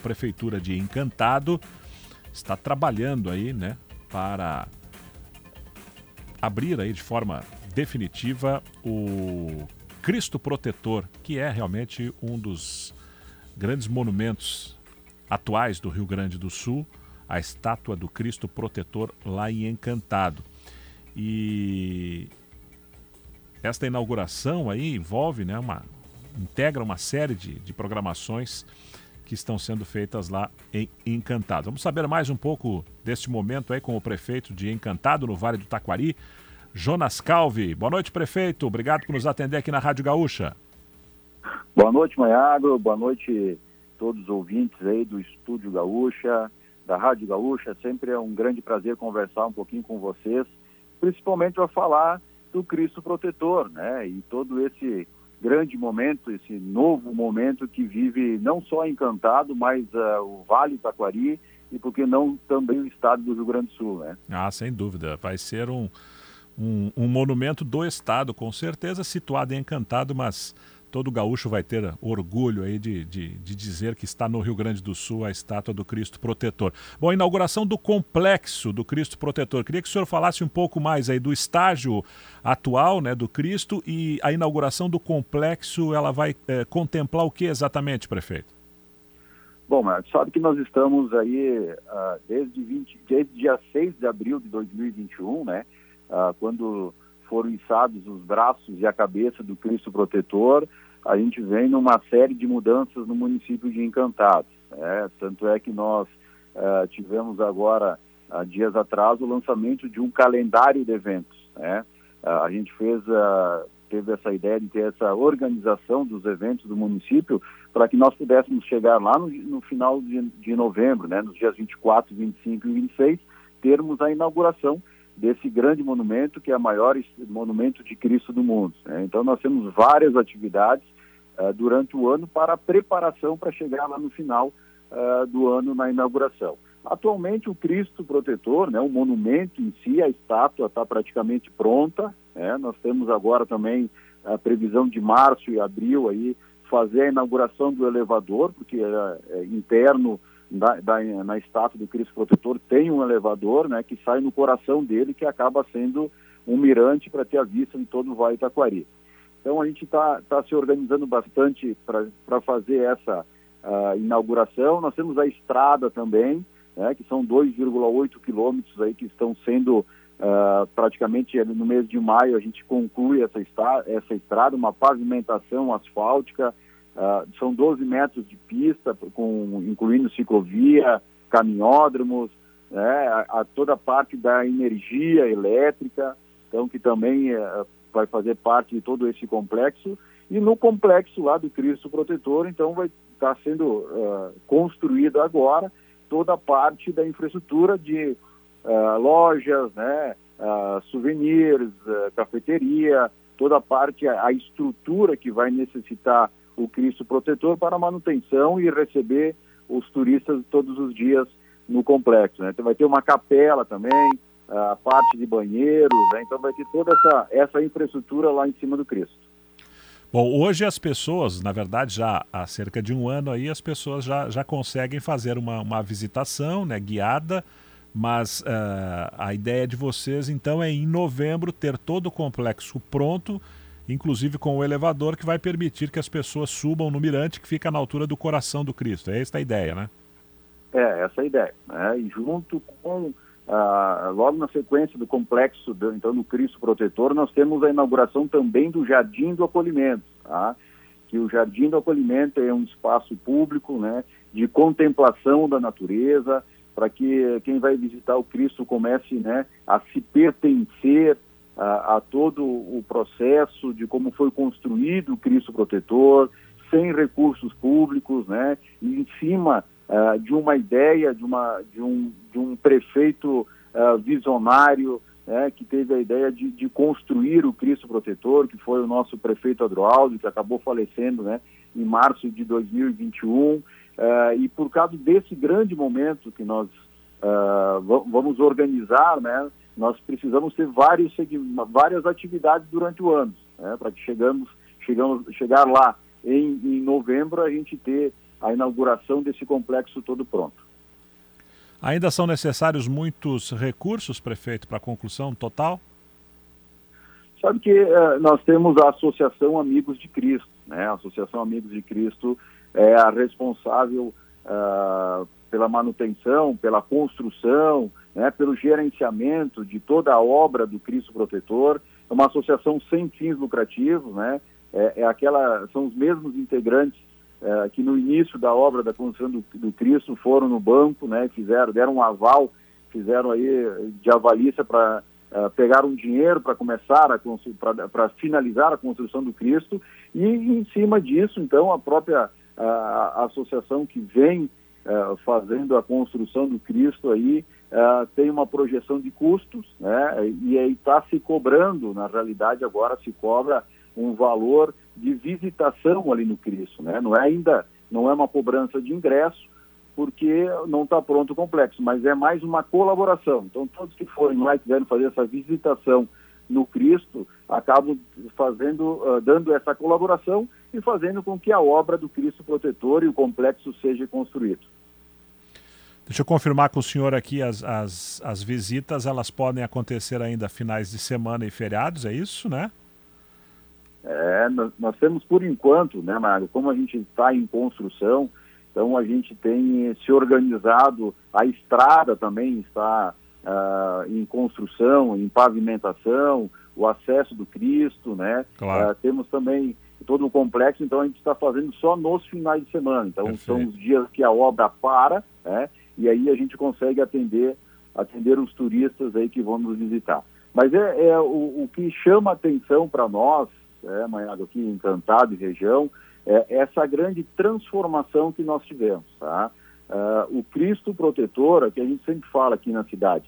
Prefeitura de Encantado está trabalhando aí, né, para abrir aí de forma definitiva o Cristo Protetor, que é realmente um dos grandes monumentos atuais do Rio Grande do Sul, a estátua do Cristo Protetor lá em Encantado. E esta inauguração aí envolve, né, uma integra uma série de, de programações que estão sendo feitas lá em Encantado. Vamos saber mais um pouco deste momento aí com o prefeito de Encantado, no Vale do Taquari, Jonas Calvi. Boa noite, prefeito. Obrigado por nos atender aqui na Rádio Gaúcha. Boa noite, Maiagro. Boa noite todos os ouvintes aí do Estúdio Gaúcha, da Rádio Gaúcha. Sempre é um grande prazer conversar um pouquinho com vocês, principalmente para falar do Cristo Protetor, né? E todo esse grande momento, esse novo momento que vive não só Encantado, mas uh, o Vale do Taquari e, por que não, também o estado do Rio Grande do Sul, né? Ah, sem dúvida. Vai ser um, um, um monumento do estado, com certeza, situado em Encantado, mas todo gaúcho vai ter orgulho aí de, de, de, dizer que está no Rio Grande do Sul a estátua do Cristo Protetor. Bom, a inauguração do complexo do Cristo Protetor. Queria que o senhor falasse um pouco mais aí do estágio atual né, do Cristo e a inauguração do complexo, ela vai é, contemplar o que exatamente, prefeito? Bom, mas sabe que nós estamos aí uh, desde, 20, desde dia 6 de abril de 2021, né, uh, quando foram içados os braços e a cabeça do Cristo Protetor, a gente vem numa série de mudanças no município de Encantados. Né? Tanto é que nós uh, tivemos agora, uh, dias atrás, o lançamento de um calendário de eventos. Né? Uh, a gente fez, teve essa ideia de ter essa organização dos eventos do município para que nós pudéssemos chegar lá no, no final de, de novembro, né? nos dias 24, 25 e 26, termos a inauguração desse grande monumento, que é o maior monumento de Cristo do mundo. Né? Então, nós temos várias atividades uh, durante o ano para a preparação para chegar lá no final uh, do ano na inauguração. Atualmente, o Cristo Protetor, né, o monumento em si, a estátua está praticamente pronta. Né? Nós temos agora também a previsão de março e abril aí fazer a inauguração do elevador, porque é, é interno da, da, na estátua do Cristo Protetor tem um elevador né, que sai no coração dele, que acaba sendo um mirante para ter a vista de todo o Vale Itaquari. Então a gente está tá se organizando bastante para fazer essa uh, inauguração. Nós temos a estrada também, né, que são 2,8 quilômetros aí que estão sendo uh, praticamente no mês de maio a gente conclui essa, essa estrada, uma pavimentação asfáltica, Uh, são 12 metros de pista, com, incluindo ciclovia, caminhódromos, né, a, a, toda a parte da energia elétrica, então que também uh, vai fazer parte de todo esse complexo. E no complexo lá do Cristo Protetor, então vai estar tá sendo uh, construída agora toda a parte da infraestrutura de uh, lojas, né, souvenirs, cafeteria, toda a parte, a, a estrutura que vai necessitar o Cristo Protetor para manutenção e receber os turistas todos os dias no complexo. Né? Então vai ter uma capela também, a parte de banheiros, né? então vai ter toda essa, essa infraestrutura lá em cima do Cristo. Bom, hoje as pessoas, na verdade, já há cerca de um ano aí, as pessoas já, já conseguem fazer uma, uma visitação né, guiada, mas uh, a ideia de vocês, então, é em novembro ter todo o complexo pronto inclusive com o elevador que vai permitir que as pessoas subam no mirante que fica na altura do coração do Cristo. É esta a ideia, né? É, essa é a ideia. Né? E junto com, ah, logo na sequência do complexo, do, então, do Cristo Protetor, nós temos a inauguração também do Jardim do Acolhimento, tá? que o Jardim do Acolhimento é um espaço público, né, de contemplação da natureza, para que quem vai visitar o Cristo comece, né, a se pertencer a, todo o processo de como foi construído o Cristo Protetor, sem recursos públicos, né, e em cima uh, de uma ideia de, uma, de, um, de um prefeito uh, visionário né, que teve a ideia de, de, construir o Cristo Protetor, que foi o nosso prefeito Adroaldo, que acabou falecendo né, em março de 2021. Uh, e por causa desse grande momento que nós vamos organizar, né, nós precisamos ter vários várias atividades durante o ano, né, para que chegamos, chegamos, chegar lá em, em, novembro a gente ter a inauguração desse complexo todo pronto. Ainda são necessários muitos recursos, prefeito, para a conclusão total? Sabe que uh, nós temos a Associação Amigos de Cristo, né? A Associação Amigos de Cristo é a responsável uh, pela manutenção, pela construção, né? pelo gerenciamento de toda a obra do Cristo Protetor. É uma associação sem fins lucrativos, né? É, é aquela, são os mesmos integrantes é, que no início da obra da construção do, do, Cristo foram no banco, né, fizeram, deram um aval, fizeram aí de avalícia para é, pegar um dinheiro para começar a para finalizar a construção do Cristo e em cima disso, então, a própria a, associação que vem fazendo a construção do Cristo aí uh, tem uma projeção de custos, né, e aí está se cobrando, na realidade agora se cobra um valor de visitação ali no Cristo, né? Não é ainda, não é uma cobrança de ingresso, porque não está pronto o complexo, mas é mais uma colaboração. Então, todos que forem lá e quiserem fazer essa visitação no Cristo, acabam fazendo, uh, dando essa colaboração e fazendo com que a obra do Cristo protetor e o complexo seja construído. Deixa eu confirmar com o senhor aqui, as, as, as visitas elas podem acontecer ainda finais de semana e feriados, é isso, né? É, nós, nós, temos por enquanto, né, Mário, como a gente está em construção, então a gente tem se organizado, a estrada também está uh, em construção, em pavimentação, o acesso do Cristo, né? Claro. Uh, temos também todo o complexo, então a gente está fazendo só nos finais de semana. Então Perfeito. são os dias que a obra para, né? E aí a gente consegue atender atender os turistas aí que vão nos visitar. Mas é, é o, o que chama atenção para nós é, Manhago, aqui Encantado e região, é essa grande transformação que nós tivemos. Tá? Uh, o Cristo protetor, que a gente sempre fala aqui na cidade,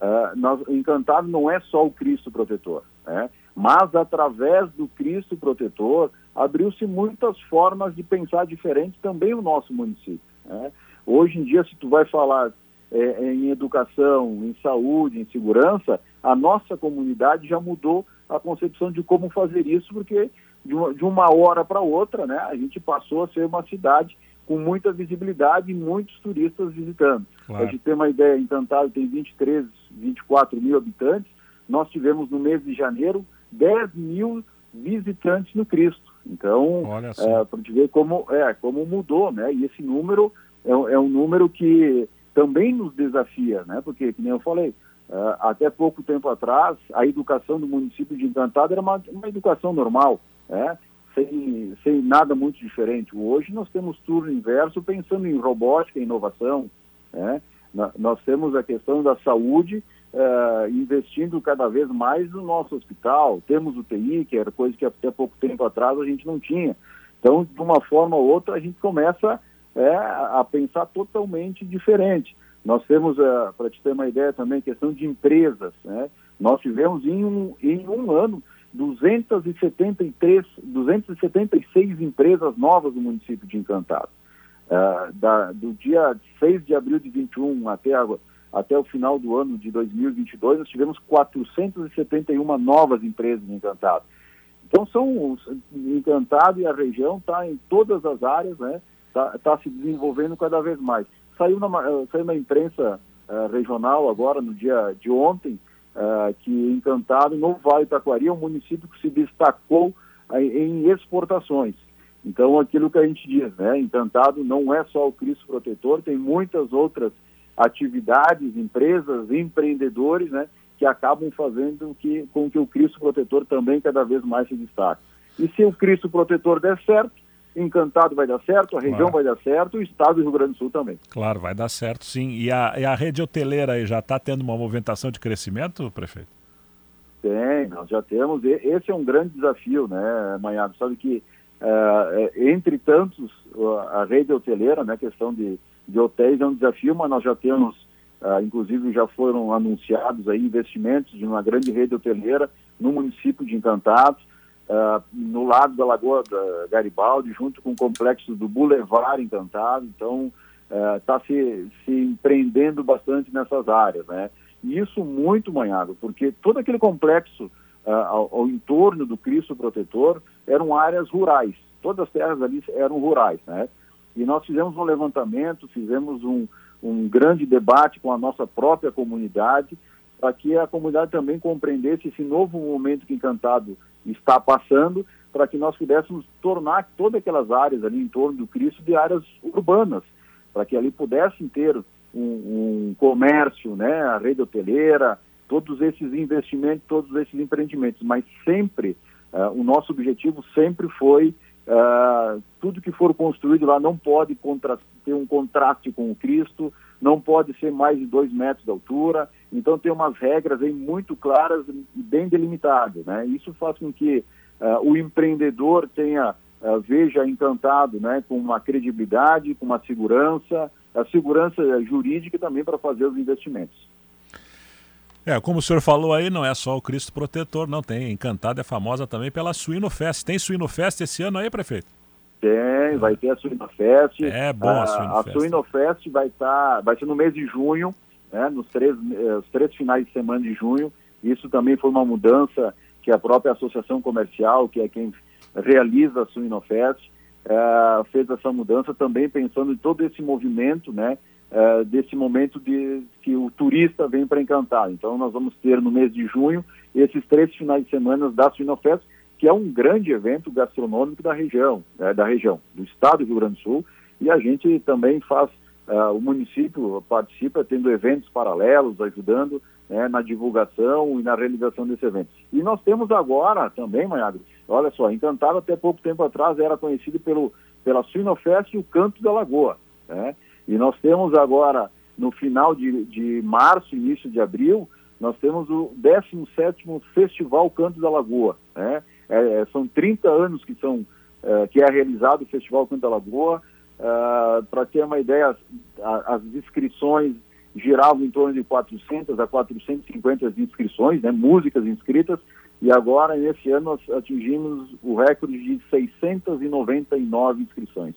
uh, nós, Encantado não é só o Cristo protetor, né? mas através do Cristo protetor abriu-se muitas formas de pensar diferente também no nosso município. Né? Hoje em dia, se tu vai falar é, em educação, em saúde, em segurança, a nossa comunidade já mudou a concepção de como fazer isso, porque de uma, de uma hora para outra, né, a gente passou a ser uma cidade com muita visibilidade e muitos turistas visitando. Claro. A gente tem uma ideia, Encantado tem 23, 24 mil habitantes, nós tivemos no mês de janeiro 10 mil visitantes no Cristo. Então, é, para te ver como, é, como mudou, né? E esse número é, é um número que também nos desafia, né? Porque, como eu falei, Uh, até pouco tempo atrás, a educação do município de Encantado era uma, uma educação normal, né? sem, sem nada muito diferente. Hoje nós temos turno inverso pensando em robótica inovação. Né? nós temos a questão da saúde uh, investindo cada vez mais no nosso hospital. Temos o TI, que era coisa que até pouco tempo atrás a gente não tinha. Então, de uma forma ou outra, a gente começa é, a pensar totalmente diferente. Nós temos, uh, para te ter uma ideia também, questão de empresas. Né? Nós tivemos em um, em um ano 273, 276 empresas novas no município de Encantado. Uh, da, do dia 6 de abril de 21 até, a, até o final do ano de 2022, nós tivemos 471 novas empresas em Encantado. Então, são Encantado e a região está em todas as áreas, né? Está tá se desenvolvendo cada vez mais. Saiu na, eh, saiu na imprensa uh, regional agora, no dia de ontem, uh, que Encantado, no Vale Taquari, é um município que se destacou uh, em exportações. Então, aquilo que a gente diz, né? Encantado não é só o Cristo Protetor, tem muitas outras atividades, empresas, empreendedores, né? Que acabam fazendo que, com que o Cristo Protetor também cada vez mais se destaque. E se o Cristo Protetor der certo, Encantado vai dar certo, a região claro. vai dar certo, o estado do Rio Grande do Sul também. Claro, vai dar certo sim. E a, e a rede hoteleira aí já está tendo uma movimentação de crescimento, prefeito? Tem, nós já temos. Esse é um grande desafio, né, Manhado? Sabe que, uh, entre tantos, a rede hoteleira, né, questão de, de hotéis é um desafio, mas nós já temos, uh, inclusive já foram anunciados aí investimentos de uma grande rede hoteleira no município de Encantados uh, no lado da Lagoa da Garibaldi, junto com o complexo do Boulevard Encantado. Então, está uh, se, se empreendendo bastante nessas áreas, né? E isso muito manhado, porque todo aquele complexo uh, ao, ao, entorno do Cristo Protetor eram áreas rurais. Todas as terras ali eram rurais, né? E nós fizemos um levantamento, fizemos um, um grande debate com a nossa própria comunidade, para que a comunidade também compreendesse esse novo momento que Encantado está passando, para que nós pudéssemos tornar todas aquelas áreas ali em torno do Cristo de áreas urbanas, para que ali pudessem ter um, um comércio, né, a rede hoteleira, todos esses investimentos, todos esses empreendimentos, mas sempre, uh, o nosso objetivo sempre foi uh, tudo que for construído lá não pode ter um contraste com o Cristo, não pode ser mais de dois metros de altura, então tem umas regras aí muito claras e bem delimitadas, né? Isso faz com que uh, o empreendedor tenha veja encantado, né, com uma credibilidade, com uma segurança, a segurança jurídica também para fazer os investimentos. É, como o senhor falou aí, não é só o Cristo Protetor, não tem. Encantado é famosa também pela Suinofest. Tem Suinofest esse ano aí, prefeito? Tem, vai ter a Suinofest. É bom a, a Suinofest. A Suinofest vai estar, tá, vai ser no mês de junho, né, nos três, eh, os três finais de semana de junho. Isso também foi uma mudança que a própria Associação Comercial, que é quem realiza a Suinofest, uh, fez essa mudança também pensando em todo esse movimento, né, uh, desse momento de que o turista vem para encantar. Então nós vamos ter no mês de junho esses três finais de semana da Suinofest, que é um grande evento gastronômico da região, né, da região, do estado do Rio Grande do Sul, e a gente também faz, uh, o município participa tendo eventos paralelos, ajudando né, na divulgação e na realização desse evento. E nós temos agora também, Maiagro, olha só, Encantado até pouco tempo atrás era conhecido pelo, pela Suinofest e o Canto da Lagoa, né? E nós temos agora, no final de, de março, início de abril, nós temos o 17º Festival Canto da Lagoa. Né? É, é são 30 anos que, são, é, que é realizado o Festival Canto da Lagoa. É, Para ter uma ideia, as, as, inscrições giravam em torno de 400 a 450 inscrições, né? músicas inscritas, e agora, nesse ano, atingimos o recorde de 699 inscrições.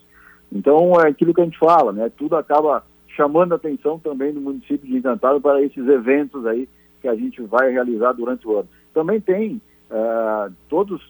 Então, é aquilo que a gente fala, né? Tudo acaba chamando a atenção também do município de Encantado para esses eventos aí que a gente vai realizar durante o ano. Também tem uh, todos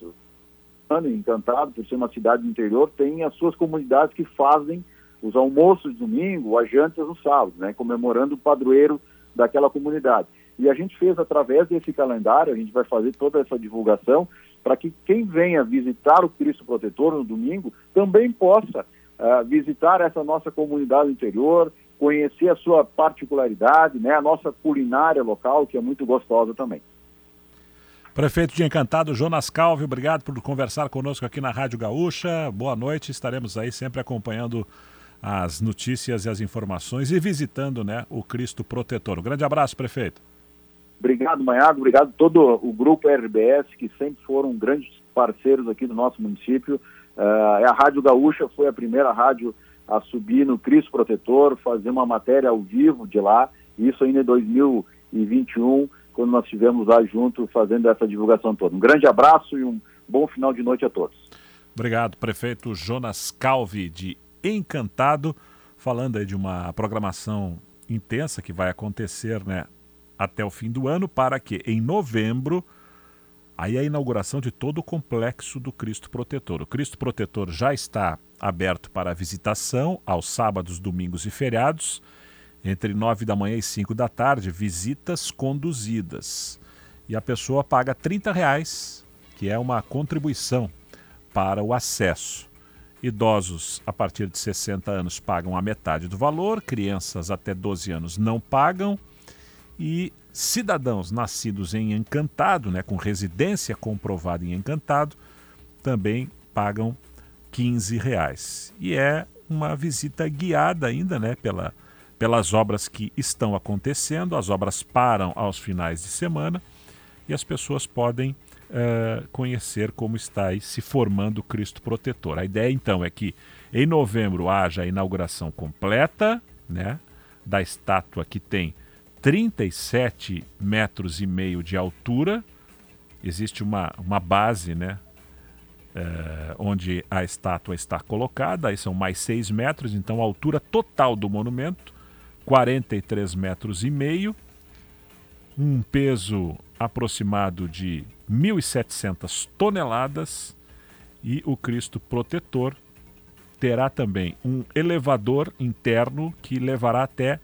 Encantado, por ser uma cidade do interior, tem as suas comunidades que fazem os almoços de domingo, as jantas no sábado, né? Comemorando o padroeiro daquela comunidade. E a gente fez através desse calendário, a gente vai fazer toda essa divulgação para que quem venha visitar o Cristo Protetor no domingo também possa uh, visitar essa nossa comunidade interior, conhecer a sua particularidade, né, a nossa culinária local, que é muito gostosa também. Prefeito de Encantado, Jonas Calvi, obrigado por conversar conosco aqui na Rádio Gaúcha. Boa noite, estaremos aí sempre acompanhando as notícias e as informações e visitando né, o Cristo Protetor. Um grande abraço, prefeito. Obrigado, Manhago, obrigado todo o grupo RBS, que sempre foram grandes parceiros aqui do nosso município. Uh, a Rádio Gaúcha foi a primeira rádio a subir no Cristo Protetor, fazer uma matéria ao vivo de lá, isso ainda em 2021, quando nós estivemos lá junto fazendo essa divulgação toda. Um grande abraço e um bom final de noite a todos. Obrigado, prefeito Jonas Calvi, de Encantado, falando aí de uma programação intensa que vai acontecer né, até o fim do ano, para que em novembro Aí a inauguração de todo o complexo do Cristo Protetor. O Cristo Protetor já está aberto para visitação aos sábados, domingos e feriados, entre 9 da manhã e 5 da tarde, visitas conduzidas. E a pessoa paga 30 reais, que é uma contribuição para o acesso. Idosos a partir de 60 anos pagam a metade do valor, crianças até 12 anos não pagam e cidadãos nascidos em Encantado, né, com residência comprovada em Encantado, também pagam 15 reais. E é uma visita guiada ainda né, pela, pelas obras que estão acontecendo. As obras param aos finais de semana e as pessoas podem uh, conhecer como está se formando Cristo Protetor. A ideia então é que em novembro haja a inauguração completa né, da estátua que tem 37 metros e meio de altura. Existe uma, uma base, né? É, onde a estátua está colocada, aí são mais 6 metros, então a altura total do monumento, 43 metros e meio, um peso aproximado de 1.700 toneladas e o Cristo protetor terá também um elevador interno que levará até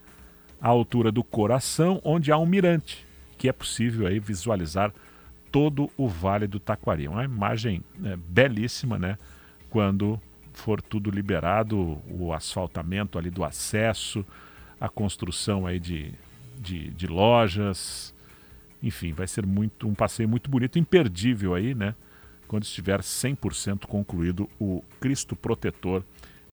a altura do coração, onde há um mirante, que é possível aí visualizar todo o Vale do Taquari. Uma imagem né, belíssima, né? Quando for tudo liberado, o asfaltamento ali do acesso, a construção aí de, de, de lojas, enfim, vai ser muito um passeio muito bonito, imperdível aí, né? Quando estiver 100% concluído o Cristo Protetor